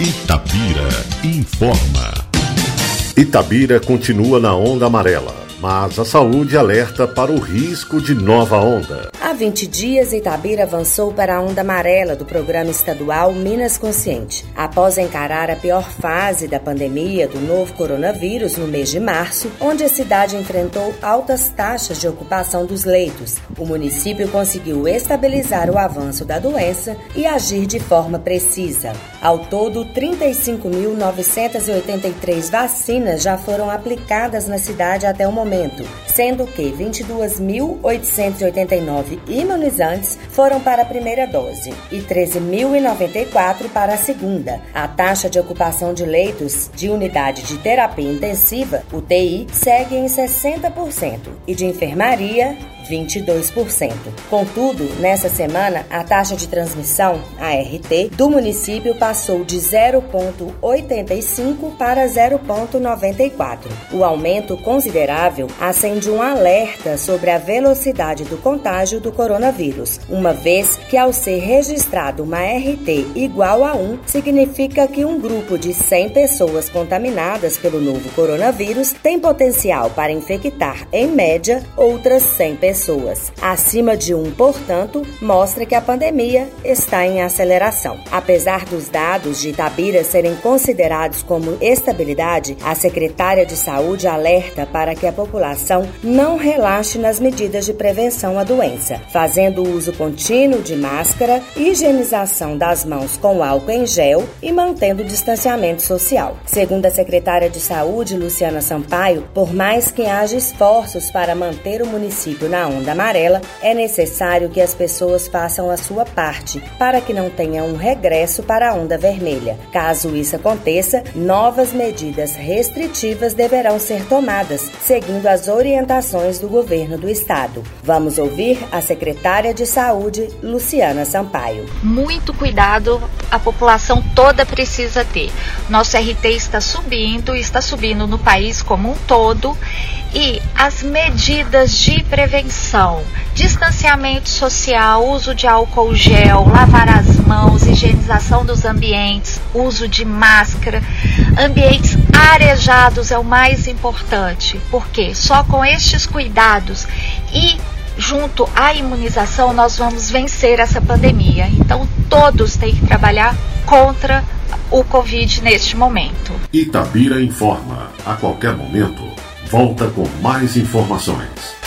Itabira informa. Itabira continua na onda amarela mas a saúde alerta para o risco de nova onda. Há 20 dias, Itabira avançou para a onda amarela do programa estadual Minas Consciente. Após encarar a pior fase da pandemia do novo coronavírus no mês de março, onde a cidade enfrentou altas taxas de ocupação dos leitos, o município conseguiu estabilizar o avanço da doença e agir de forma precisa. Ao todo, 35.983 vacinas já foram aplicadas na cidade até o momento sendo que 22.889 imunizantes foram para a primeira dose e 13.094 para a segunda. A taxa de ocupação de leitos de unidade de terapia intensiva, UTI, segue em 60% e de enfermaria 22%. Contudo, nessa semana, a taxa de transmissão, ART, do município passou de 0,85 para 0,94. O aumento considerável acende um alerta sobre a velocidade do contágio do coronavírus, uma vez que, ao ser registrado uma RT igual a 1, significa que um grupo de 100 pessoas contaminadas pelo novo coronavírus tem potencial para infectar, em média, outras 100 pessoas pessoas. Acima de um, portanto, mostra que a pandemia está em aceleração. Apesar dos dados de Itabira serem considerados como estabilidade, a secretária de Saúde alerta para que a população não relaxe nas medidas de prevenção à doença, fazendo uso contínuo de máscara, higienização das mãos com álcool em gel e mantendo o distanciamento social. Segundo a secretária de Saúde, Luciana Sampaio, por mais que haja esforços para manter o município na onda amarela, é necessário que as pessoas façam a sua parte para que não tenha um regresso para a onda vermelha. Caso isso aconteça, novas medidas restritivas deverão ser tomadas, seguindo as orientações do governo do estado. Vamos ouvir a secretária de Saúde, Luciana Sampaio. Muito cuidado a população toda precisa ter. Nosso RT está subindo, está subindo no país como um todo e as medidas de prevenção, distanciamento social, uso de álcool gel, lavar as mãos, higienização dos ambientes, uso de máscara, ambientes arejados é o mais importante, porque só com estes cuidados e junto à imunização nós vamos vencer essa pandemia. Então todos têm que trabalhar contra o Covid neste momento. Itabira informa a qualquer momento volta com mais informações.